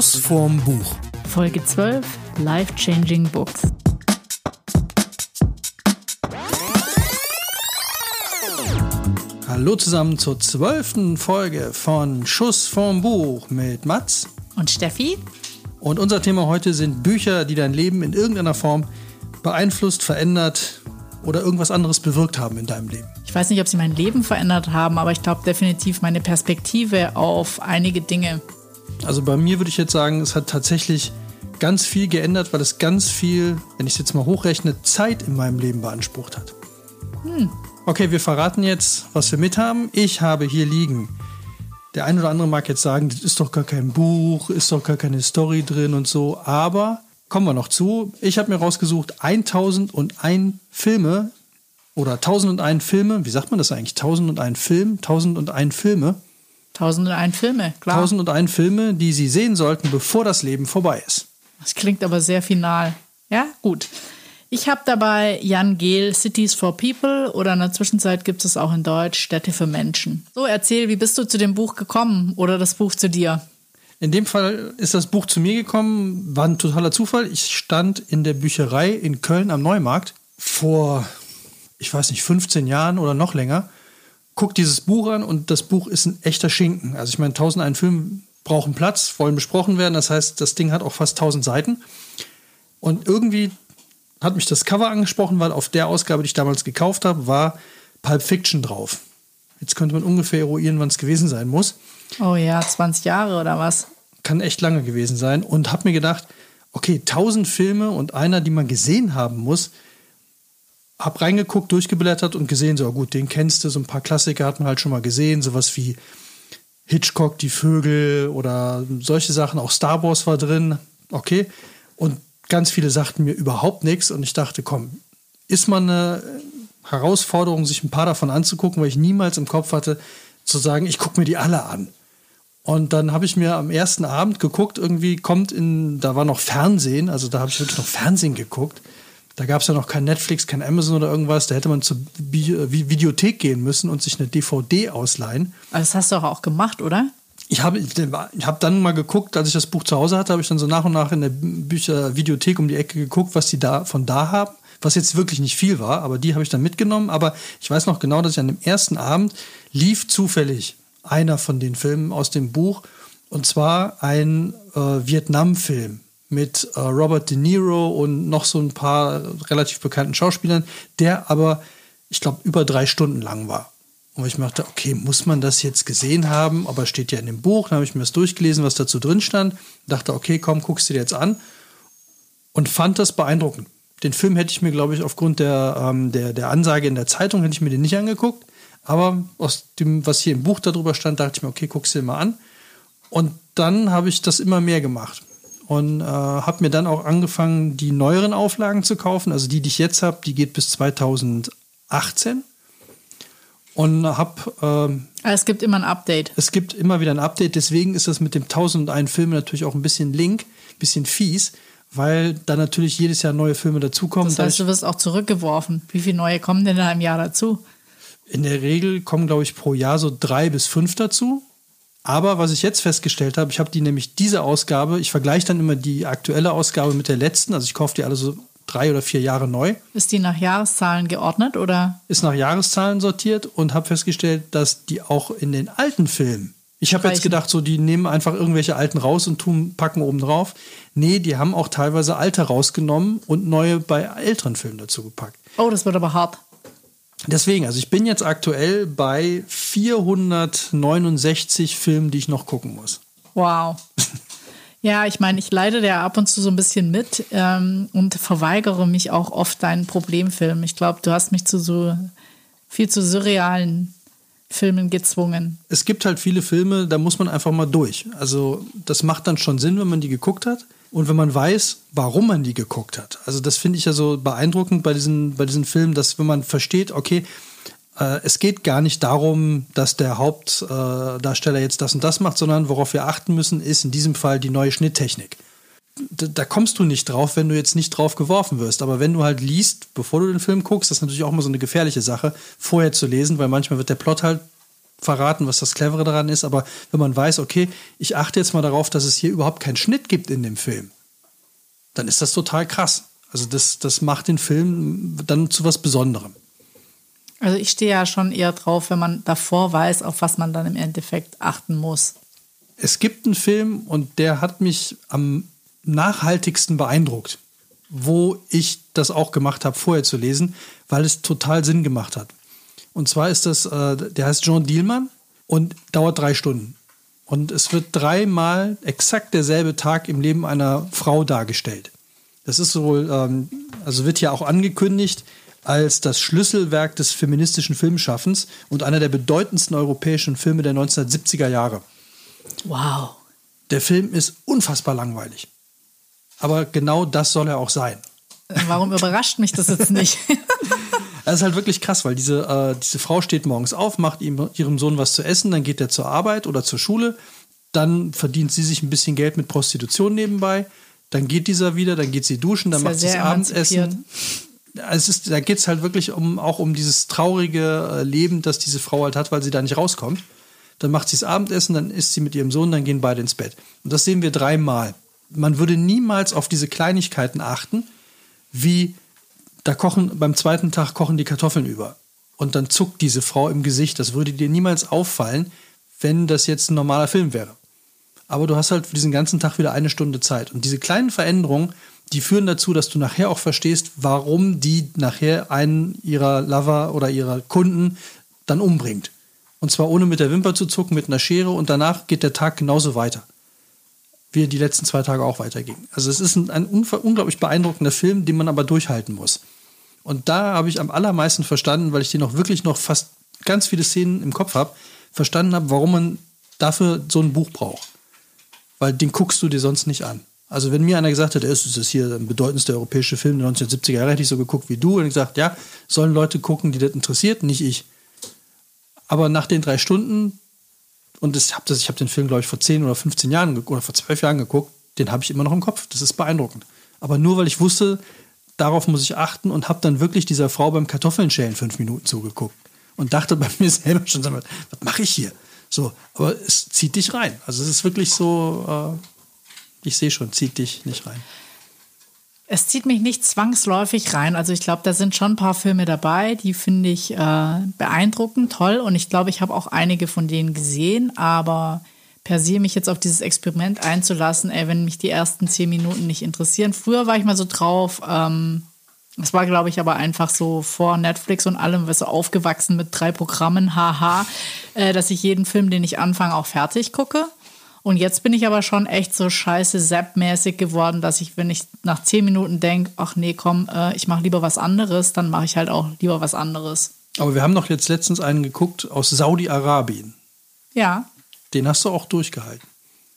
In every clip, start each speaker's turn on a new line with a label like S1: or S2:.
S1: Schuss vorm Buch.
S2: Folge 12 Life Changing Books.
S1: Hallo zusammen zur zwölften Folge von Schuss vorm Buch mit Mats
S2: Und Steffi?
S1: Und unser Thema heute sind Bücher, die dein Leben in irgendeiner Form beeinflusst, verändert oder irgendwas anderes bewirkt haben in deinem Leben.
S2: Ich weiß nicht, ob sie mein Leben verändert haben, aber ich glaube definitiv meine Perspektive auf einige Dinge.
S1: Also bei mir würde ich jetzt sagen, es hat tatsächlich ganz viel geändert, weil es ganz viel, wenn ich es jetzt mal hochrechne, Zeit in meinem Leben beansprucht hat. Hm. Okay, wir verraten jetzt, was wir mit haben. Ich habe hier liegen. Der eine oder andere mag jetzt sagen, das ist doch gar kein Buch, ist doch gar keine Story drin und so. Aber kommen wir noch zu. Ich habe mir rausgesucht 1001 Filme oder 1001 Filme. Wie sagt man das eigentlich? 1001 Film, 1001 Filme.
S2: 1001 Filme, klar.
S1: 1001 Filme, die Sie sehen sollten, bevor das Leben vorbei ist.
S2: Das klingt aber sehr final. Ja, gut. Ich habe dabei Jan Gehl Cities for People oder in der Zwischenzeit gibt es auch in Deutsch Städte für Menschen. So, erzähl, wie bist du zu dem Buch gekommen oder das Buch zu dir?
S1: In dem Fall ist das Buch zu mir gekommen, war ein totaler Zufall. Ich stand in der Bücherei in Köln am Neumarkt vor, ich weiß nicht, 15 Jahren oder noch länger. Guck dieses Buch an und das Buch ist ein echter Schinken. Also ich meine, 1001 Film brauchen Platz, wollen besprochen werden. Das heißt, das Ding hat auch fast 1000 Seiten. Und irgendwie hat mich das Cover angesprochen, weil auf der Ausgabe, die ich damals gekauft habe, war Pulp Fiction drauf. Jetzt könnte man ungefähr eruieren, wann es gewesen sein muss.
S2: Oh ja, 20 Jahre oder was?
S1: Kann echt lange gewesen sein. Und habe mir gedacht, okay, 1000 Filme und einer, die man gesehen haben muss. Hab reingeguckt, durchgeblättert und gesehen, so gut, den kennst du, so ein paar Klassiker hat man halt schon mal gesehen, sowas wie Hitchcock, die Vögel oder solche Sachen. Auch Star Wars war drin, okay. Und ganz viele sagten mir überhaupt nichts und ich dachte, komm, ist mal eine Herausforderung, sich ein paar davon anzugucken, weil ich niemals im Kopf hatte, zu sagen, ich gucke mir die alle an. Und dann habe ich mir am ersten Abend geguckt, irgendwie kommt in, da war noch Fernsehen, also da habe ich wirklich noch Fernsehen geguckt. Da gab es ja noch kein Netflix, kein Amazon oder irgendwas. Da hätte man zur Videothek gehen müssen und sich eine DVD ausleihen.
S2: Aber das hast du auch, auch gemacht, oder?
S1: Ich habe ich hab dann mal geguckt, als ich das Buch zu Hause hatte, habe ich dann so nach und nach in der Büchervideothek um die Ecke geguckt, was die da von da haben. Was jetzt wirklich nicht viel war, aber die habe ich dann mitgenommen. Aber ich weiß noch genau, dass ich an dem ersten Abend lief zufällig einer von den Filmen aus dem Buch. Und zwar ein äh, Vietnam-Film mit äh, Robert De Niro und noch so ein paar relativ bekannten Schauspielern, der aber, ich glaube, über drei Stunden lang war. Und ich dachte, okay, muss man das jetzt gesehen haben? Aber steht ja in dem Buch. Dann habe ich mir das durchgelesen, was dazu drin stand. Dachte, okay, komm, guckst du dir jetzt an. Und fand das beeindruckend. Den Film hätte ich mir, glaube ich, aufgrund der, ähm, der, der Ansage in der Zeitung, hätte ich mir den nicht angeguckt. Aber aus dem, was hier im Buch darüber stand, dachte ich mir, okay, guck's dir mal an. Und dann habe ich das immer mehr gemacht. Und äh, habe mir dann auch angefangen, die neueren Auflagen zu kaufen. Also die, die ich jetzt habe, die geht bis 2018. Und habe. Ähm,
S2: also es gibt immer ein Update.
S1: Es gibt immer wieder ein Update. Deswegen ist das mit dem 1001 Film natürlich auch ein bisschen link, ein bisschen fies weil da natürlich jedes Jahr neue Filme dazukommen.
S2: Das heißt, du wirst auch zurückgeworfen. Wie viele neue kommen denn da im Jahr dazu?
S1: In der Regel kommen, glaube ich, pro Jahr so drei bis fünf dazu. Aber was ich jetzt festgestellt habe, ich habe die nämlich diese Ausgabe, ich vergleiche dann immer die aktuelle Ausgabe mit der letzten, also ich kaufe die alle so drei oder vier Jahre neu.
S2: Ist die nach Jahreszahlen geordnet oder?
S1: Ist nach Jahreszahlen sortiert und habe festgestellt, dass die auch in den alten Filmen ich habe jetzt gedacht, so die nehmen einfach irgendwelche alten raus und tun, packen oben drauf. Nee, die haben auch teilweise alte rausgenommen und neue bei älteren Filmen dazu gepackt.
S2: Oh, das wird aber hart.
S1: Deswegen, also ich bin jetzt aktuell bei 469 Filmen, die ich noch gucken muss.
S2: Wow. Ja, ich meine, ich leide da ab und zu so ein bisschen mit ähm, und verweigere mich auch oft deinen Problemfilmen. Ich glaube, du hast mich zu so viel zu surrealen Filmen gezwungen.
S1: Es gibt halt viele Filme, da muss man einfach mal durch. Also das macht dann schon Sinn, wenn man die geguckt hat und wenn man weiß, warum man die geguckt hat. Also das finde ich ja so beeindruckend bei diesen, bei diesen Filmen, dass wenn man versteht, okay, äh, es geht gar nicht darum, dass der Hauptdarsteller jetzt das und das macht, sondern worauf wir achten müssen, ist in diesem Fall die neue Schnitttechnik da, kommst du nicht drauf, wenn du jetzt nicht drauf geworfen wirst. Aber wenn du halt liest, bevor du den Film guckst, das ist natürlich auch immer so eine gefährliche Sache, vorher zu lesen, weil manchmal wird der Plot halt verraten, was das Clevere daran ist, aber wenn man weiß, okay, ich achte jetzt mal darauf, dass es hier überhaupt keinen Schnitt gibt in dem Film, dann ist das total krass. Also das, das macht den Film dann zu was Besonderem.
S2: Also ich stehe ja schon eher drauf, wenn man davor weiß, auf was man dann im Endeffekt achten muss.
S1: Es gibt einen Film und der hat mich am nachhaltigsten beeindruckt, wo ich das auch gemacht habe, vorher zu lesen, weil es total Sinn gemacht hat. Und zwar ist das, äh, der heißt Jean Dielmann und dauert drei Stunden. Und es wird dreimal exakt derselbe Tag im Leben einer Frau dargestellt. Das ist wohl, ähm, also wird ja auch angekündigt als das Schlüsselwerk des feministischen Filmschaffens und einer der bedeutendsten europäischen Filme der 1970er Jahre.
S2: Wow.
S1: Der Film ist unfassbar langweilig. Aber genau das soll er auch sein.
S2: Warum überrascht mich das jetzt nicht?
S1: Das ist halt wirklich krass, weil diese, äh, diese Frau steht morgens auf, macht ihm, ihrem Sohn was zu essen, dann geht er zur Arbeit oder zur Schule, dann verdient sie sich ein bisschen Geld mit Prostitution nebenbei, dann geht dieser wieder, dann geht sie duschen, dann macht sie das Abendessen. Es ist, da geht es halt wirklich um, auch um dieses traurige äh, Leben, das diese Frau halt hat, weil sie da nicht rauskommt. Dann macht sie das Abendessen, dann isst sie mit ihrem Sohn, dann gehen beide ins Bett. Und das sehen wir dreimal. Man würde niemals auf diese Kleinigkeiten achten, wie da kochen, beim zweiten Tag kochen die Kartoffeln über. Und dann zuckt diese Frau im Gesicht. Das würde dir niemals auffallen, wenn das jetzt ein normaler Film wäre. Aber du hast halt für diesen ganzen Tag wieder eine Stunde Zeit. Und diese kleinen Veränderungen, die führen dazu, dass du nachher auch verstehst, warum die nachher einen ihrer Lover oder ihrer Kunden dann umbringt. Und zwar ohne mit der Wimper zu zucken, mit einer Schere und danach geht der Tag genauso weiter. Wie die letzten zwei Tage auch weiterging. Also es ist ein, ein unglaublich beeindruckender Film, den man aber durchhalten muss. Und da habe ich am allermeisten verstanden, weil ich den auch wirklich noch fast ganz viele Szenen im Kopf habe, verstanden habe, warum man dafür so ein Buch braucht. Weil den guckst du dir sonst nicht an. Also wenn mir einer gesagt hätte, ist das hier der bedeutendste europäische Film der 1970er Jahre, hätte ich so geguckt wie du und gesagt, ja, sollen Leute gucken, die das interessiert, nicht ich. Aber nach den drei Stunden, und ich habe den Film, glaube ich, vor 10 oder 15 Jahren oder vor 12 Jahren geguckt, den habe ich immer noch im Kopf. Das ist beeindruckend. Aber nur weil ich wusste, darauf muss ich achten und habe dann wirklich dieser Frau beim Kartoffeln fünf Minuten zugeguckt und dachte bei mir selber schon, was mache ich hier? So, aber es zieht dich rein. Also es ist wirklich so, äh, ich sehe schon, zieht dich nicht rein.
S2: Es zieht mich nicht zwangsläufig rein. Also ich glaube, da sind schon ein paar Filme dabei, die finde ich äh, beeindruckend, toll. Und ich glaube, ich habe auch einige von denen gesehen, aber per se mich jetzt auf dieses Experiment einzulassen, ey, wenn mich die ersten zehn Minuten nicht interessieren. Früher war ich mal so drauf, ähm, das war, glaube ich, aber einfach so vor Netflix und allem, was so aufgewachsen mit drei Programmen, haha, äh, dass ich jeden Film, den ich anfange, auch fertig gucke. Und jetzt bin ich aber schon echt so scheiße Zapp-mäßig geworden, dass ich, wenn ich nach zehn Minuten denke, ach nee, komm, äh, ich mache lieber was anderes, dann mache ich halt auch lieber was anderes.
S1: Aber wir haben doch jetzt letztens einen geguckt aus Saudi-Arabien.
S2: Ja.
S1: Den hast du auch durchgehalten.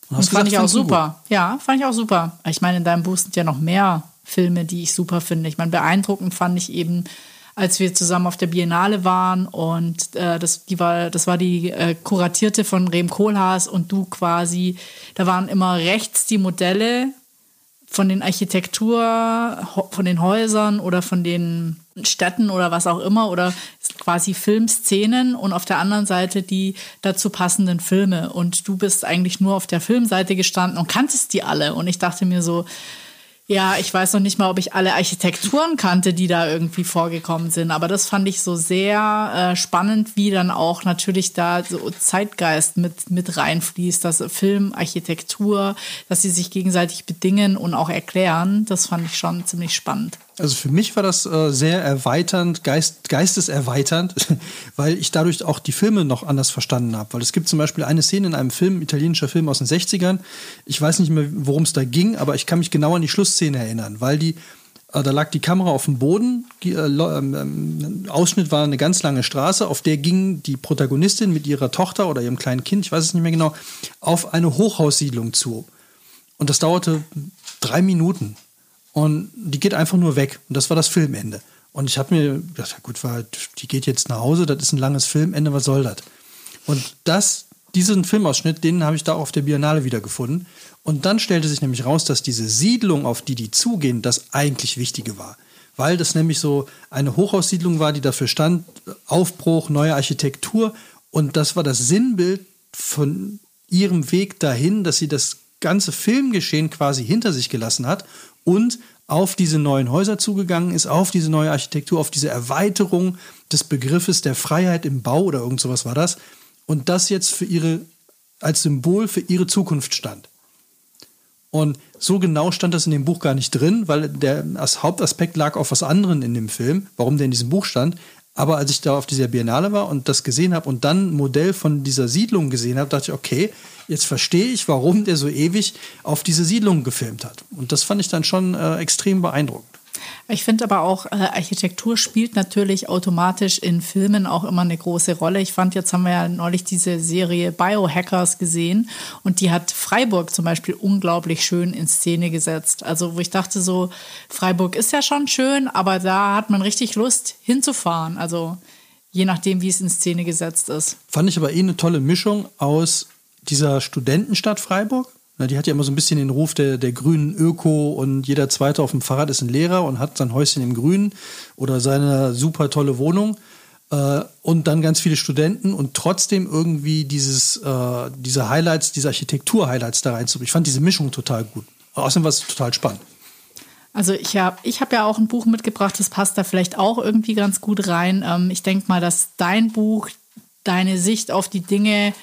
S2: Und das fand ich auch super. Gut. Ja, fand ich auch super. Ich meine, in deinem Buch sind ja noch mehr Filme, die ich super finde. Ich meine, beeindruckend fand ich eben, als wir zusammen auf der Biennale waren und äh, das, die war, das war die äh, kuratierte von Rem Kohlhaas und du quasi, da waren immer rechts die Modelle von den Architektur, von den Häusern oder von den Städten oder was auch immer oder quasi Filmszenen und auf der anderen Seite die dazu passenden Filme. Und du bist eigentlich nur auf der Filmseite gestanden und kanntest die alle. Und ich dachte mir so, ja, ich weiß noch nicht mal, ob ich alle Architekturen kannte, die da irgendwie vorgekommen sind. Aber das fand ich so sehr äh, spannend, wie dann auch natürlich da so Zeitgeist mit, mit reinfließt, dass Film, Architektur, dass sie sich gegenseitig bedingen und auch erklären. Das fand ich schon ziemlich spannend.
S1: Also für mich war das äh, sehr erweiternd, geist, geisteserweiternd, weil ich dadurch auch die Filme noch anders verstanden habe. Weil es gibt zum Beispiel eine Szene in einem Film, italienischer Film aus den 60ern. Ich weiß nicht mehr, worum es da ging, aber ich kann mich genau an die Schlussszene erinnern, weil die, äh, da lag die Kamera auf dem Boden, die, äh, ähm, Ausschnitt war eine ganz lange Straße, auf der ging die Protagonistin mit ihrer Tochter oder ihrem kleinen Kind, ich weiß es nicht mehr genau, auf eine Hochhaussiedlung zu. Und das dauerte drei Minuten. Und die geht einfach nur weg. Und das war das Filmende. Und ich habe mir gedacht, gut, die geht jetzt nach Hause, das ist ein langes Filmende, was soll das? Und das, diesen Filmausschnitt, den habe ich da auf der Biennale wiedergefunden. Und dann stellte sich nämlich raus, dass diese Siedlung, auf die die zugehen, das eigentlich Wichtige war. Weil das nämlich so eine Hochhaussiedlung war, die dafür stand, Aufbruch, neue Architektur Und das war das Sinnbild von ihrem Weg dahin, dass sie das ganze Filmgeschehen quasi hinter sich gelassen hat und auf diese neuen Häuser zugegangen ist, auf diese neue Architektur, auf diese Erweiterung des Begriffes der Freiheit im Bau oder irgend sowas war das. Und das jetzt für ihre, als Symbol für ihre Zukunft stand. Und so genau stand das in dem Buch gar nicht drin, weil der Hauptaspekt lag auf was anderem in dem Film, warum der in diesem Buch stand. Aber als ich da auf dieser Biennale war und das gesehen habe und dann ein Modell von dieser Siedlung gesehen habe, dachte ich, okay, jetzt verstehe ich, warum der so ewig auf diese Siedlung gefilmt hat. Und das fand ich dann schon äh, extrem beeindruckend.
S2: Ich finde aber auch, äh, Architektur spielt natürlich automatisch in Filmen auch immer eine große Rolle. Ich fand, jetzt haben wir ja neulich diese Serie Biohackers gesehen und die hat Freiburg zum Beispiel unglaublich schön in Szene gesetzt. Also wo ich dachte so, Freiburg ist ja schon schön, aber da hat man richtig Lust hinzufahren. Also je nachdem, wie es in Szene gesetzt ist.
S1: Fand ich aber eh eine tolle Mischung aus dieser Studentenstadt Freiburg die hat ja immer so ein bisschen den Ruf der, der grünen Öko und jeder Zweite auf dem Fahrrad ist ein Lehrer und hat sein Häuschen im Grünen oder seine super tolle Wohnung äh, und dann ganz viele Studenten und trotzdem irgendwie dieses, äh, diese Highlights, diese Architektur-Highlights da reinzubringen. Ich fand diese Mischung total gut. Außerdem war es total spannend.
S2: Also ich habe ich hab ja auch ein Buch mitgebracht, das passt da vielleicht auch irgendwie ganz gut rein. Ähm, ich denke mal, dass dein Buch deine Sicht auf die Dinge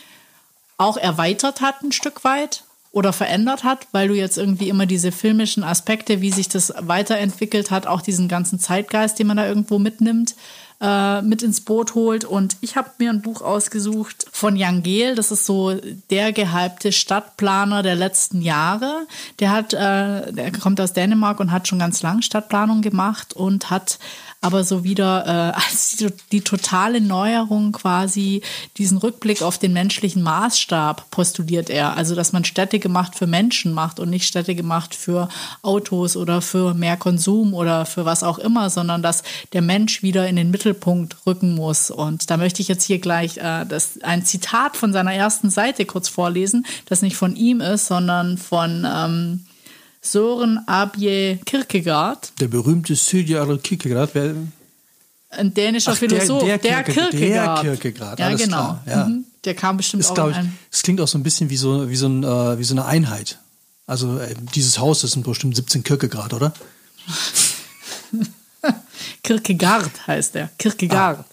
S2: auch erweitert hat ein Stück weit oder verändert hat, weil du jetzt irgendwie immer diese filmischen Aspekte, wie sich das weiterentwickelt hat, auch diesen ganzen Zeitgeist, den man da irgendwo mitnimmt, äh, mit ins Boot holt. Und ich habe mir ein Buch ausgesucht von Jan Gehl. Das ist so der gehypte Stadtplaner der letzten Jahre. Der hat, äh, der kommt aus Dänemark und hat schon ganz lang Stadtplanung gemacht und hat aber so wieder äh, als die, die totale Neuerung quasi diesen Rückblick auf den menschlichen Maßstab postuliert er. Also, dass man Städte gemacht für Menschen macht und nicht Städte gemacht für Autos oder für mehr Konsum oder für was auch immer, sondern dass der Mensch wieder in den Mittelpunkt rücken muss. Und da möchte ich jetzt hier gleich äh, das, ein Zitat von seiner ersten Seite kurz vorlesen, das nicht von ihm ist, sondern von ähm, Soren Abje Kierkegaard.
S1: Der berühmte Sören Kierkegaard. Wer
S2: ein dänischer Ach, Philosoph, der, der,
S1: Kierkegaard. Der Kierkegaard,
S2: ja, genau. Klar, ja. Mhm. Der kam bestimmt ist, auch
S1: ich, Es klingt auch so ein bisschen wie so, wie so, ein, äh, wie so eine Einheit. Also äh, dieses Haus ist bestimmt 17 Kierkegaard, oder?
S2: Kierkegaard heißt der. Kierkegaard. Ah,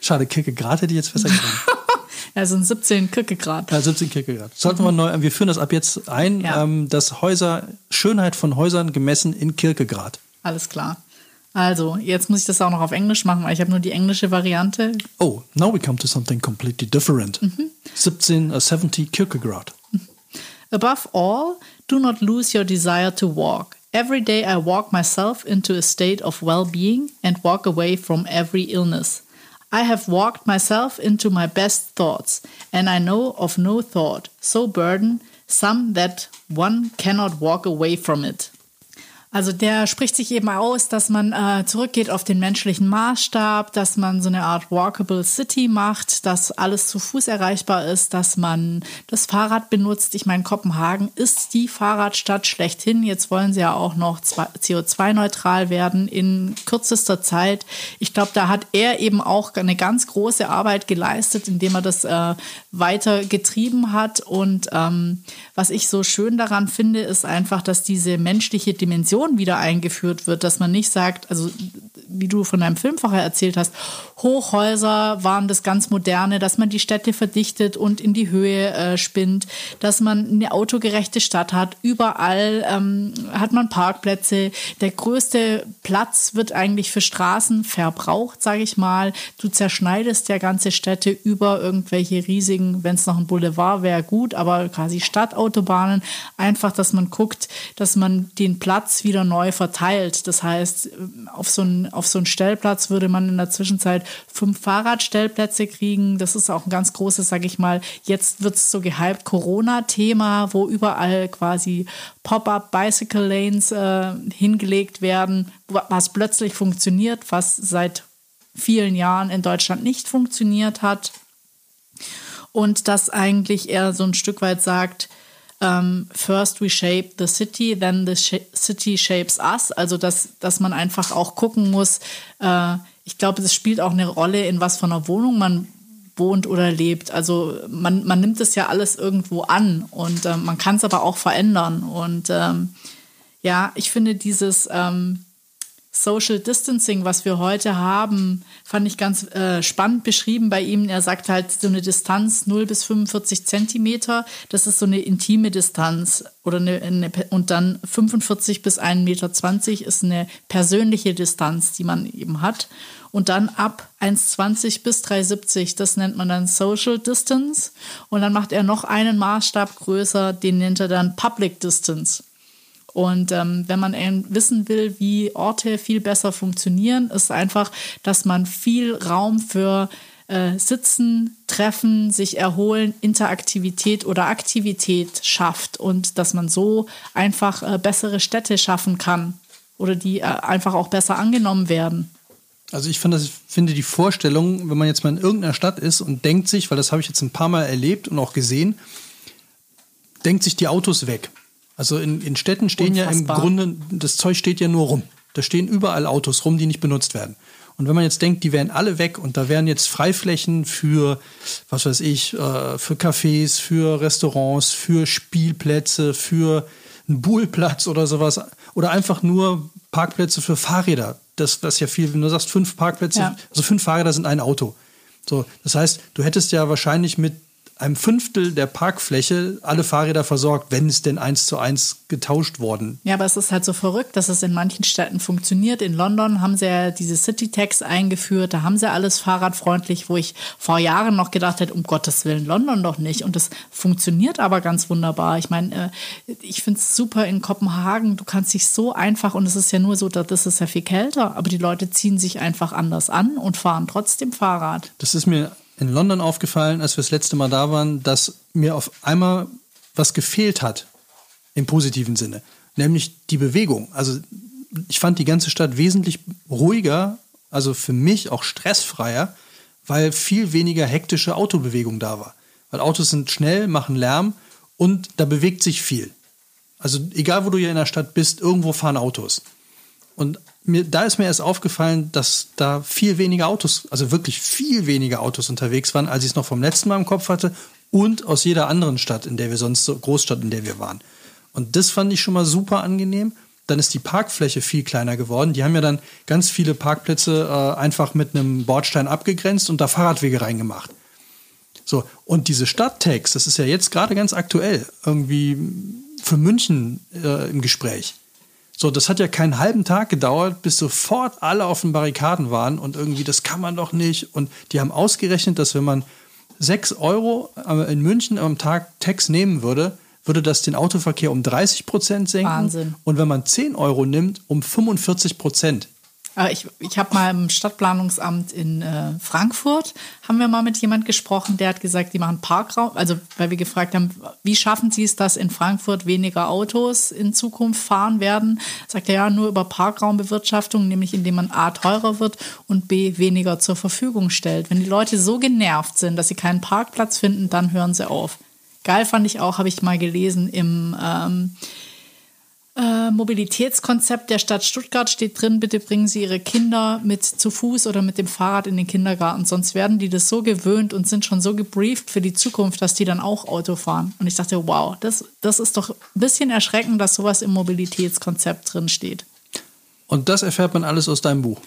S1: schade, Kierkegaard hätte ich jetzt besser gesagt.
S2: Ja, sind 17 Kierkegaard.
S1: Ja, 17 Kierkegaard. Sollten wir neu, wir führen das ab jetzt ein, ja. ähm, das Häuser, Schönheit von Häusern gemessen in Kierkegaard.
S2: Alles klar. Also, jetzt muss ich das auch noch auf Englisch machen, weil ich habe nur die englische Variante.
S1: Oh, now we come to something completely different. Mhm. 17, uh, 70 Kierkegaard.
S2: Above all, do not lose your desire to walk. Every day I walk myself into a state of well-being and walk away from every illness. I have walked myself into my best thoughts, and I know of no thought so burden some that one cannot walk away from it. Also der spricht sich eben aus, dass man äh, zurückgeht auf den menschlichen Maßstab, dass man so eine Art Walkable City macht, dass alles zu Fuß erreichbar ist, dass man das Fahrrad benutzt. Ich meine, Kopenhagen ist die Fahrradstadt schlechthin. Jetzt wollen sie ja auch noch CO2-neutral werden in kürzester Zeit. Ich glaube, da hat er eben auch eine ganz große Arbeit geleistet, indem er das äh, weiter getrieben hat. Und ähm, was ich so schön daran finde, ist einfach, dass diese menschliche Dimension wieder eingeführt wird, dass man nicht sagt, also wie du von deinem Film vorher erzählt hast, Hochhäuser waren das ganz moderne, dass man die Städte verdichtet und in die Höhe äh, spinnt, dass man eine autogerechte Stadt hat. Überall ähm, hat man Parkplätze. Der größte Platz wird eigentlich für Straßen verbraucht, sage ich mal. Du zerschneidest ja ganze Städte über irgendwelche riesigen, wenn es noch ein Boulevard wäre, gut, aber quasi Stadtautobahnen. Einfach, dass man guckt, dass man den Platz wieder neu verteilt. Das heißt, auf so einen auf so einen Stellplatz würde man in der Zwischenzeit fünf Fahrradstellplätze kriegen. Das ist auch ein ganz großes, sage ich mal, jetzt wird es so gehypt Corona-Thema, wo überall quasi Pop-up Bicycle Lanes äh, hingelegt werden, was plötzlich funktioniert, was seit vielen Jahren in Deutschland nicht funktioniert hat. Und das eigentlich eher so ein Stück weit sagt, ähm, first we shape the city, then the sh city shapes us. Also dass, dass man einfach auch gucken muss. Äh, ich glaube, es spielt auch eine Rolle, in was von einer Wohnung man wohnt oder lebt. Also man, man nimmt es ja alles irgendwo an und äh, man kann es aber auch verändern. Und ähm, ja, ich finde dieses ähm, Social Distancing, was wir heute haben, fand ich ganz äh, spannend beschrieben bei ihm. Er sagt halt so eine Distanz 0 bis 45 Zentimeter, das ist so eine intime Distanz. Oder eine, eine, und dann 45 bis 1,20 Meter ist eine persönliche Distanz, die man eben hat. Und dann ab 1,20 bis 3,70, das nennt man dann Social Distance. Und dann macht er noch einen Maßstab größer, den nennt er dann Public Distance. Und ähm, wenn man wissen will, wie Orte viel besser funktionieren, ist einfach, dass man viel Raum für äh, Sitzen, Treffen, sich erholen, Interaktivität oder Aktivität schafft und dass man so einfach äh, bessere Städte schaffen kann oder die äh, einfach auch besser angenommen werden.
S1: Also ich finde, ich finde die Vorstellung, wenn man jetzt mal in irgendeiner Stadt ist und denkt sich, weil das habe ich jetzt ein paar Mal erlebt und auch gesehen, denkt sich die Autos weg. Also in, in Städten stehen Unfassbar. ja im Grunde, das Zeug steht ja nur rum. Da stehen überall Autos rum, die nicht benutzt werden. Und wenn man jetzt denkt, die wären alle weg und da wären jetzt Freiflächen für, was weiß ich, äh, für Cafés, für Restaurants, für Spielplätze, für einen Buhlplatz oder sowas oder einfach nur Parkplätze für Fahrräder. Das, das ist ja viel, wenn du sagst fünf Parkplätze, ja. also fünf Fahrräder sind ein Auto. So, das heißt, du hättest ja wahrscheinlich mit einem Fünftel der Parkfläche alle Fahrräder versorgt, wenn es denn eins zu eins getauscht worden.
S2: Ja, aber es ist halt so verrückt, dass es in manchen Städten funktioniert. In London haben sie ja diese City Tax eingeführt, da haben sie alles fahrradfreundlich, wo ich vor Jahren noch gedacht hätte, um Gottes Willen, London doch nicht. Und das funktioniert aber ganz wunderbar. Ich meine, äh, ich finde es super in Kopenhagen, du kannst dich so einfach, und es ist ja nur so, das ist ja viel kälter, aber die Leute ziehen sich einfach anders an und fahren trotzdem Fahrrad.
S1: Das ist mir in London aufgefallen, als wir das letzte Mal da waren, dass mir auf einmal was gefehlt hat im positiven Sinne, nämlich die Bewegung. Also ich fand die ganze Stadt wesentlich ruhiger, also für mich auch stressfreier, weil viel weniger hektische Autobewegung da war. Weil Autos sind schnell, machen Lärm und da bewegt sich viel. Also egal, wo du hier in der Stadt bist, irgendwo fahren Autos. Und mir, da ist mir erst aufgefallen, dass da viel weniger Autos, also wirklich viel weniger Autos unterwegs waren, als ich es noch vom letzten Mal im Kopf hatte und aus jeder anderen Stadt, in der wir sonst, so Großstadt, in der wir waren. Und das fand ich schon mal super angenehm. Dann ist die Parkfläche viel kleiner geworden. Die haben ja dann ganz viele Parkplätze äh, einfach mit einem Bordstein abgegrenzt und da Fahrradwege reingemacht. So, und diese Stadttags, das ist ja jetzt gerade ganz aktuell, irgendwie für München äh, im Gespräch. So, das hat ja keinen halben Tag gedauert, bis sofort alle auf den Barrikaden waren und irgendwie, das kann man doch nicht. Und die haben ausgerechnet, dass wenn man 6 Euro äh, in München am Tag Tax nehmen würde, würde das den Autoverkehr um 30 Prozent senken.
S2: Wahnsinn.
S1: Und wenn man 10 Euro nimmt, um 45 Prozent.
S2: Ich, ich habe mal im Stadtplanungsamt in äh, Frankfurt, haben wir mal mit jemand gesprochen, der hat gesagt, die machen Parkraum, also weil wir gefragt haben, wie schaffen sie es, dass in Frankfurt weniger Autos in Zukunft fahren werden? Sagt er ja, nur über Parkraumbewirtschaftung, nämlich indem man A teurer wird und B weniger zur Verfügung stellt. Wenn die Leute so genervt sind, dass sie keinen Parkplatz finden, dann hören sie auf. Geil fand ich auch, habe ich mal gelesen im... Ähm, äh, Mobilitätskonzept der Stadt Stuttgart steht drin, bitte bringen Sie Ihre Kinder mit zu Fuß oder mit dem Fahrrad in den Kindergarten, sonst werden die das so gewöhnt und sind schon so gebrieft für die Zukunft, dass die dann auch Auto fahren. Und ich dachte, wow, das, das ist doch ein bisschen erschreckend, dass sowas im Mobilitätskonzept drin steht.
S1: Und das erfährt man alles aus deinem Buch?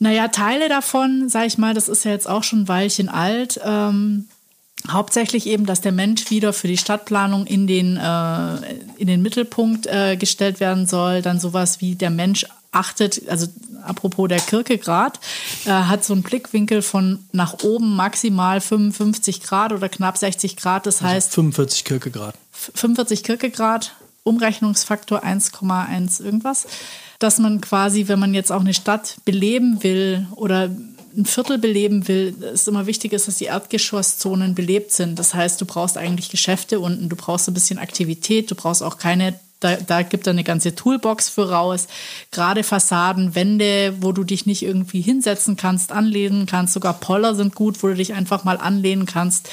S2: Naja, Teile davon, sage ich mal, das ist ja jetzt auch schon ein Weilchen alt. Ähm, Hauptsächlich eben, dass der Mensch wieder für die Stadtplanung in den, äh, in den Mittelpunkt äh, gestellt werden soll. Dann sowas wie der Mensch achtet, also apropos der Kirkegrad, äh, hat so einen Blickwinkel von nach oben maximal 55 Grad oder knapp 60 Grad. Das also heißt.
S1: 45 Kirkegrad.
S2: 45 Kirkegrad, Umrechnungsfaktor 1,1 irgendwas. Dass man quasi, wenn man jetzt auch eine Stadt beleben will oder ein Viertel beleben will, ist immer wichtig ist, dass die Erdgeschosszonen belebt sind. Das heißt, du brauchst eigentlich Geschäfte unten, du brauchst ein bisschen Aktivität, du brauchst auch keine da, da gibt er eine ganze Toolbox für raus. Gerade Fassaden, Wände, wo du dich nicht irgendwie hinsetzen kannst, anlehnen kannst. Sogar Poller sind gut, wo du dich einfach mal anlehnen kannst.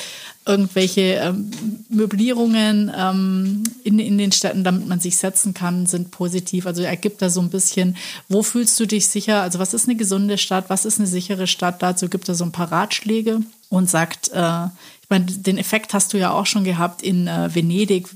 S2: Irgendwelche ähm, Möblierungen ähm, in, in den Städten, damit man sich setzen kann, sind positiv. Also er gibt da so ein bisschen, wo fühlst du dich sicher? Also was ist eine gesunde Stadt? Was ist eine sichere Stadt? Dazu gibt er so ein paar Ratschläge und sagt, äh, meine, den Effekt hast du ja auch schon gehabt in äh, Venedig.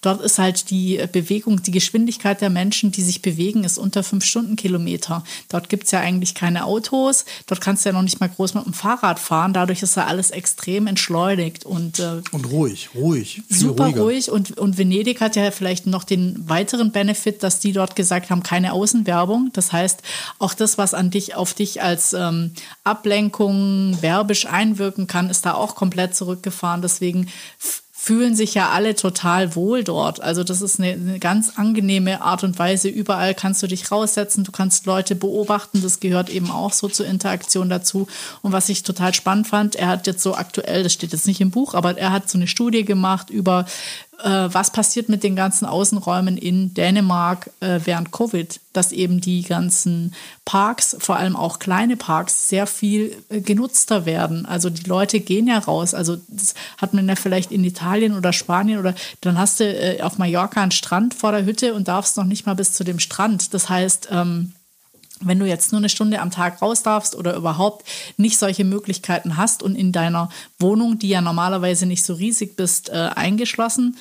S2: Dort ist halt die Bewegung, die Geschwindigkeit der Menschen, die sich bewegen, ist unter fünf Stundenkilometer. Dort gibt es ja eigentlich keine Autos. Dort kannst du ja noch nicht mal groß mit dem Fahrrad fahren. Dadurch ist ja alles extrem entschleunigt und, äh,
S1: und ruhig, ruhig.
S2: super
S1: ruhiger.
S2: ruhig. Und, und Venedig hat ja vielleicht noch den weiteren Benefit, dass die dort gesagt haben, keine Außenwerbung. Das heißt, auch das, was an dich, auf dich als ähm, Ablenkung werbisch einwirken kann, ist da auch komplett zurück zurückgefahren. Deswegen fühlen sich ja alle total wohl dort. Also das ist eine, eine, ganz angenehme Art und Weise. Überall kannst du dich raussetzen, du kannst Leute beobachten. Das gehört eben auch so zur Interaktion dazu. Und was ich total spannend fand, er hat jetzt so aktuell, das steht jetzt nicht im Buch, aber er hat so eine Studie gemacht über was passiert mit den ganzen Außenräumen in Dänemark äh, während Covid, dass eben die ganzen Parks, vor allem auch kleine Parks, sehr viel äh, genutzter werden. Also die Leute gehen ja raus. Also das hat man ja vielleicht in Italien oder Spanien oder dann hast du äh, auf Mallorca einen Strand vor der Hütte und darfst noch nicht mal bis zu dem Strand. Das heißt, ähm, wenn du jetzt nur eine Stunde am Tag raus darfst oder überhaupt nicht solche Möglichkeiten hast und in deiner Wohnung, die ja normalerweise nicht so riesig bist, äh, eingeschlossen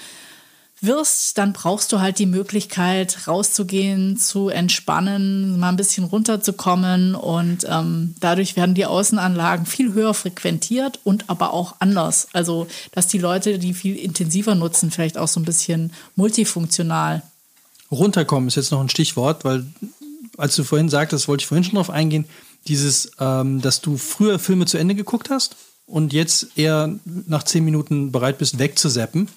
S2: wirst, dann brauchst du halt die Möglichkeit, rauszugehen, zu entspannen, mal ein bisschen runterzukommen und ähm, dadurch werden die Außenanlagen viel höher frequentiert und aber auch anders. Also, dass die Leute die viel intensiver nutzen, vielleicht auch so ein bisschen multifunktional.
S1: Runterkommen ist jetzt noch ein Stichwort, weil als du vorhin sagtest, wollte ich vorhin schon drauf eingehen, dieses, ähm, dass du früher Filme zu Ende geguckt hast und jetzt eher nach zehn Minuten bereit bist, wegzuseppen.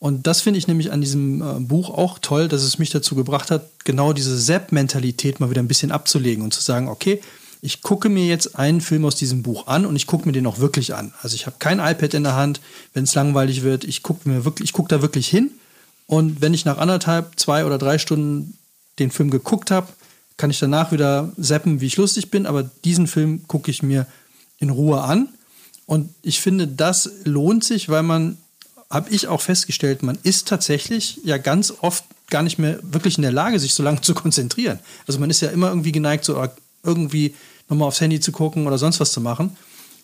S1: Und das finde ich nämlich an diesem äh, Buch auch toll, dass es mich dazu gebracht hat, genau diese Sepp-Mentalität mal wieder ein bisschen abzulegen und zu sagen, okay, ich gucke mir jetzt einen Film aus diesem Buch an und ich gucke mir den auch wirklich an. Also ich habe kein iPad in der Hand, wenn es langweilig wird, ich gucke mir wirklich, ich gucke da wirklich hin. Und wenn ich nach anderthalb, zwei oder drei Stunden den Film geguckt habe, kann ich danach wieder zappen, wie ich lustig bin, aber diesen Film gucke ich mir in Ruhe an. Und ich finde, das lohnt sich, weil man, habe ich auch festgestellt, man ist tatsächlich ja ganz oft gar nicht mehr wirklich in der Lage, sich so lange zu konzentrieren. Also man ist ja immer irgendwie geneigt, so irgendwie nochmal aufs Handy zu gucken oder sonst was zu machen.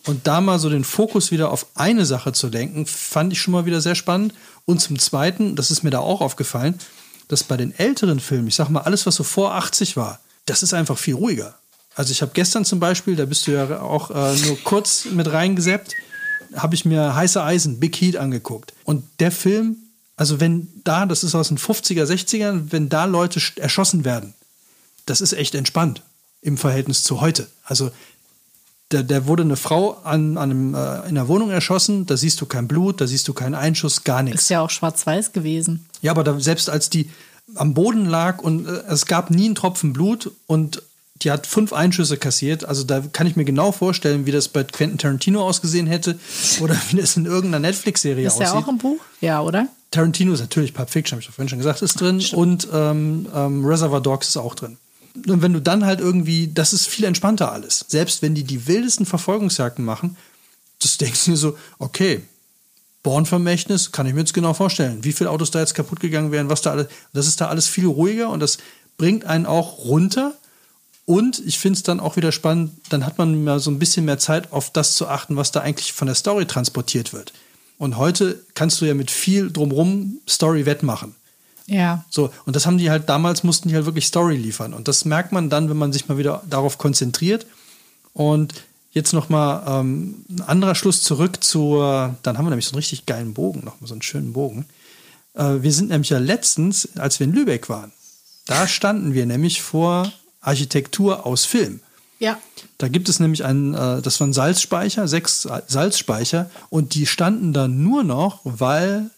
S1: Und da mal so den Fokus wieder auf eine Sache zu lenken, fand ich schon mal wieder sehr spannend. Und zum Zweiten, das ist mir da auch aufgefallen, dass bei den älteren Filmen, ich sag mal, alles, was so vor 80 war, das ist einfach viel ruhiger. Also ich habe gestern zum Beispiel, da bist du ja auch äh, nur kurz mit reingeseppt, habe ich mir Heiße Eisen, Big Heat angeguckt. Und der Film, also wenn da, das ist aus den 50er, 60ern, wenn da Leute erschossen werden, das ist echt entspannt im Verhältnis zu heute. Also da, da wurde eine Frau an, an einem, äh, in der Wohnung erschossen, da siehst du kein Blut, da siehst du keinen Einschuss, gar nichts.
S2: Ist ja auch schwarz-weiß gewesen.
S1: Ja, aber da, selbst als die, am Boden lag und äh, es gab nie einen Tropfen Blut und die hat fünf Einschüsse kassiert. Also da kann ich mir genau vorstellen, wie das bei Quentin Tarantino ausgesehen hätte oder wie das in irgendeiner Netflix-Serie aussieht.
S2: Ist der auch im Buch? Ja, oder?
S1: Tarantino ist natürlich Pulp Fiction, habe ich vorhin schon gesagt, ist drin Stimmt. und ähm, ähm, Reservoir Dogs ist auch drin. Und wenn du dann halt irgendwie, das ist viel entspannter alles. Selbst wenn die die wildesten Verfolgungsjagden machen, das denkst du dir so, okay, Bornvermächtnis kann ich mir jetzt genau vorstellen, wie viele Autos da jetzt kaputt gegangen wären, was da alles. Das ist da alles viel ruhiger und das bringt einen auch runter. Und ich finde es dann auch wieder spannend, dann hat man mal so ein bisschen mehr Zeit, auf das zu achten, was da eigentlich von der Story transportiert wird. Und heute kannst du ja mit viel drumrum Story wettmachen.
S2: Ja.
S1: So, und das haben die halt, damals mussten die halt wirklich Story liefern. Und das merkt man dann, wenn man sich mal wieder darauf konzentriert. Und Jetzt nochmal ähm, ein anderer Schluss zurück zur, dann haben wir nämlich so einen richtig geilen Bogen, nochmal so einen schönen Bogen. Äh, wir sind nämlich ja letztens, als wir in Lübeck waren, da standen wir nämlich vor Architektur aus Film.
S2: Ja.
S1: Da gibt es nämlich einen, äh, das waren Salzspeicher, sechs Salzspeicher und die standen da nur noch, weil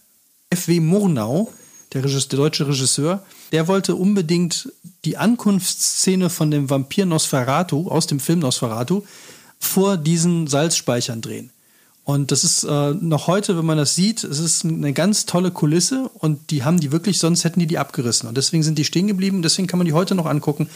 S1: F.W. Murnau, der, Regisseur, der deutsche Regisseur, der wollte unbedingt die Ankunftsszene von dem Vampir Nosferatu aus dem Film Nosferatu vor diesen Salzspeichern drehen. Und das ist äh, noch heute, wenn man das sieht, es ist eine ganz tolle Kulisse und die haben die wirklich, sonst hätten die die abgerissen. Und deswegen sind die stehen geblieben, deswegen kann man die heute noch angucken,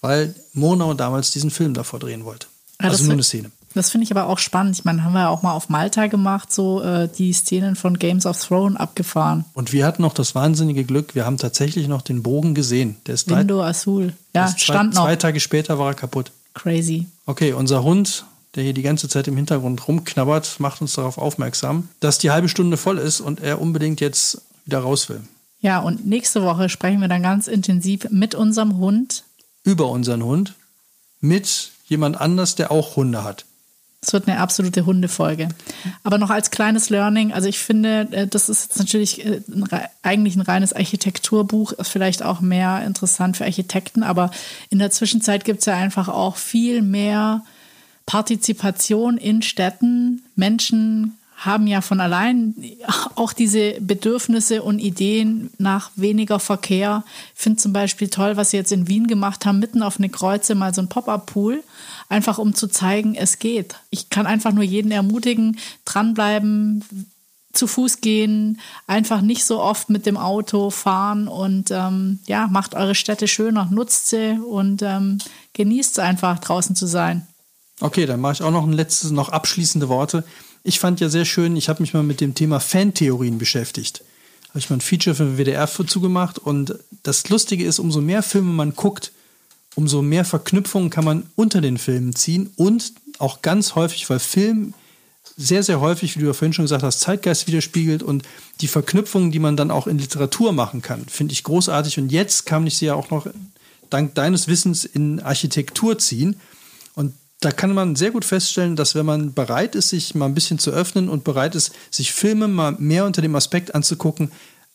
S1: weil Monau damals diesen Film davor drehen wollte.
S2: Ja, also nur eine Szene. Das finde ich aber auch spannend. Ich meine, haben wir ja auch mal auf Malta gemacht, so äh, die Szenen von Games of Thrones abgefahren.
S1: Und wir hatten noch das wahnsinnige Glück, wir haben tatsächlich noch den Bogen gesehen. Der ist
S2: Lindo Azul. Ja,
S1: zwei,
S2: stand noch.
S1: Zwei Tage später war er kaputt.
S2: Crazy.
S1: Okay, unser Hund, der hier die ganze Zeit im Hintergrund rumknabbert, macht uns darauf aufmerksam, dass die halbe Stunde voll ist und er unbedingt jetzt wieder raus will.
S2: Ja, und nächste Woche sprechen wir dann ganz intensiv mit unserem Hund.
S1: Über unseren Hund. Mit jemand anders, der auch Hunde hat.
S2: Es wird eine absolute Hundefolge. Aber noch als kleines Learning, also ich finde, äh, das ist jetzt natürlich äh, eigentlich ein reines Architekturbuch, ist vielleicht auch mehr interessant für Architekten, aber in der Zwischenzeit gibt es ja einfach auch viel mehr Partizipation in Städten. Menschen haben ja von allein auch diese Bedürfnisse und Ideen nach weniger Verkehr. Ich finde zum Beispiel toll, was sie jetzt in Wien gemacht haben, mitten auf eine Kreuze mal so ein Pop-up-Pool, einfach um zu zeigen, es geht. Ich kann einfach nur jeden ermutigen, dranbleiben, zu Fuß gehen, einfach nicht so oft mit dem Auto fahren und ähm, ja, macht eure Städte schöner, nutzt sie und ähm, genießt es einfach draußen zu sein.
S1: Okay, dann mache ich auch noch ein letztes, noch abschließende Worte. Ich fand ja sehr schön, ich habe mich mal mit dem Thema Fantheorien beschäftigt. Habe ich mal ein Feature für den WDR zugemacht und das Lustige ist, umso mehr Filme man guckt, umso mehr Verknüpfungen kann man unter den Filmen ziehen und auch ganz häufig, weil Film sehr, sehr häufig, wie du ja vorhin schon gesagt hast, Zeitgeist widerspiegelt und die Verknüpfungen, die man dann auch in Literatur machen kann, finde ich großartig. Und jetzt kann ich sie ja auch noch dank deines Wissens in Architektur ziehen. Da kann man sehr gut feststellen, dass wenn man bereit ist, sich mal ein bisschen zu öffnen und bereit ist, sich Filme mal mehr unter dem Aspekt anzugucken,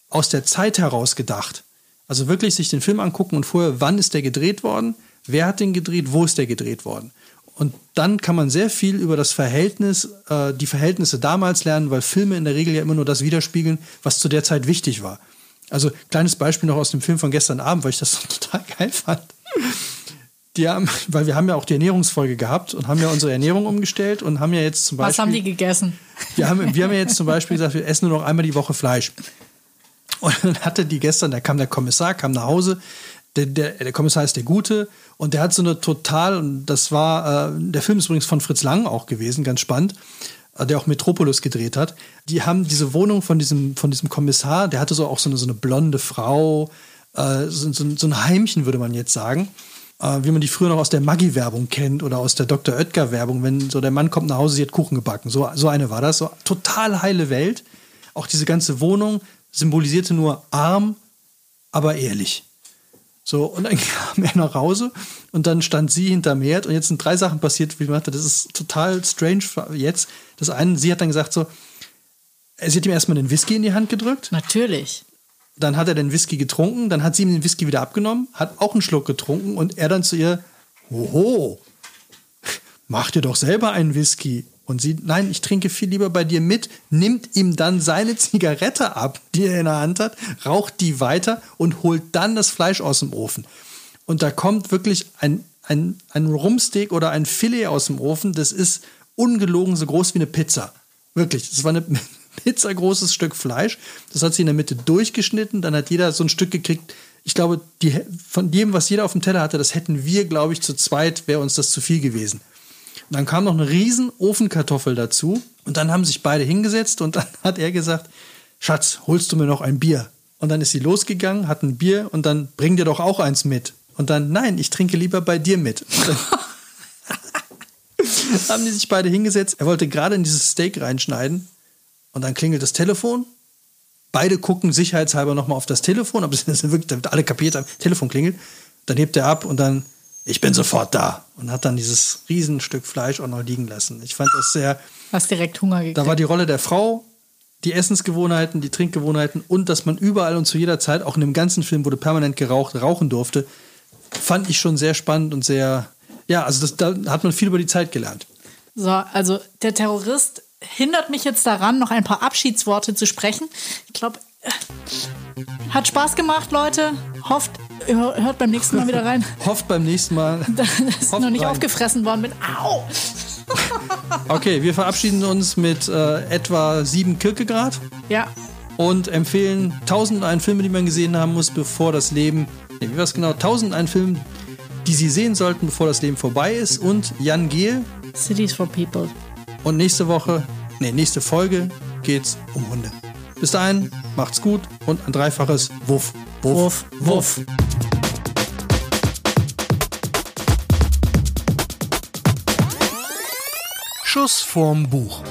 S1: aus der Zeit heraus gedacht. Also wirklich sich den Film angucken und vorher, wann ist der gedreht worden, wer hat den gedreht, wo ist der gedreht worden. Und dann kann man sehr viel über das Verhältnis, äh, die Verhältnisse damals lernen, weil Filme in der Regel ja immer nur das widerspiegeln, was zu der Zeit wichtig war. Also kleines Beispiel noch aus dem Film von gestern Abend, weil ich das total geil fand die haben, weil wir haben ja auch die Ernährungsfolge gehabt und haben ja unsere Ernährung umgestellt und haben ja jetzt zum Beispiel.
S2: Was haben die gegessen?
S1: Wir haben, wir haben ja jetzt zum Beispiel gesagt, wir essen nur noch einmal die Woche Fleisch. Und dann hatte die gestern, da kam der Kommissar, kam nach Hause. Der, der, der Kommissar ist der Gute und der hat so eine total, und das war, äh, der Film ist übrigens von Fritz Lang auch gewesen, ganz spannend, äh, der auch Metropolis gedreht hat. Die haben diese Wohnung von diesem, von diesem Kommissar, der hatte so auch so eine, so eine blonde Frau, äh, so, so, so ein Heimchen, würde man jetzt sagen äh, wie man die früher noch aus der Maggi-Werbung kennt oder aus der Dr. Oetker-Werbung, wenn so der Mann kommt nach Hause, sie hat Kuchen gebacken. So, so eine war das. So total heile Welt. Auch diese ganze Wohnung symbolisierte nur arm, aber ehrlich. So, und dann kam er nach Hause und dann stand sie hinterm Herd und jetzt sind drei Sachen passiert, wie ich dachte, das ist total strange jetzt. Das eine, sie hat dann gesagt so, sie hat ihm erstmal den Whisky in die Hand gedrückt.
S2: Natürlich.
S1: Dann hat er den Whisky getrunken, dann hat sie ihm den Whisky wieder abgenommen, hat auch einen Schluck getrunken und er dann zu ihr, hoho, mach dir doch selber einen Whisky. Und sie, nein, ich trinke viel lieber bei dir mit, nimmt ihm dann seine Zigarette ab, die er in der Hand hat, raucht die weiter und holt dann das Fleisch aus dem Ofen. Und da kommt wirklich ein, ein, ein Rumsteak oder ein Filet aus dem Ofen, das ist ungelogen so groß wie eine Pizza. Wirklich, das war eine pizzagroßes Stück Fleisch. Das hat sie in der Mitte durchgeschnitten. Dann hat jeder so ein Stück gekriegt. Ich glaube, die, von dem, was jeder auf dem Teller hatte, das hätten wir, glaube ich, zu zweit, wäre uns das zu viel gewesen. Und dann kam noch eine riesen Ofenkartoffel dazu. Und dann haben sich beide hingesetzt und dann hat er gesagt, Schatz, holst du mir noch ein Bier? Und dann ist sie losgegangen, hat ein Bier und dann bring dir doch auch eins mit. Und dann, nein, ich trinke lieber bei dir mit. haben die sich beide hingesetzt. Er wollte gerade in dieses Steak reinschneiden und dann klingelt das Telefon. Beide gucken sicherheitshalber nochmal auf das Telefon, aber das wirklich, damit alle kapiert haben, Telefon klingelt. Dann hebt er ab und dann, ich bin sofort da. Und hat dann dieses Riesenstück Fleisch auch noch liegen lassen. Ich fand das sehr.
S2: Hast direkt Hunger gekriegt.
S1: Da war die Rolle der Frau, die Essensgewohnheiten, die Trinkgewohnheiten und dass man überall und zu jeder Zeit, auch in dem ganzen Film wurde permanent geraucht, rauchen durfte, fand ich schon sehr spannend und sehr, ja, also das, da hat man viel über die Zeit gelernt.
S2: So, also der Terrorist hindert mich jetzt daran, noch ein paar Abschiedsworte zu sprechen. Ich glaube, äh, hat Spaß gemacht, Leute. Hofft, hört beim nächsten Mal wieder rein.
S1: Hofft beim nächsten Mal.
S2: Dass ich noch nicht rein. aufgefressen worden bin. Au!
S1: okay, wir verabschieden uns mit äh, etwa sieben Kirkegrad.
S2: Ja.
S1: Und empfehlen tausend ein Filme, die man gesehen haben muss, bevor das Leben. Nee, wie war es genau? Tausend ein Film, die Sie sehen sollten, bevor das Leben vorbei ist. Und Jan Gehl.
S2: Cities for People.
S1: Und nächste Woche, nee, nächste Folge geht's um Hunde. Bis dahin, macht's gut und ein dreifaches Wuff, Wuff, Wuff. Wuff.
S3: Schuss vorm Buch.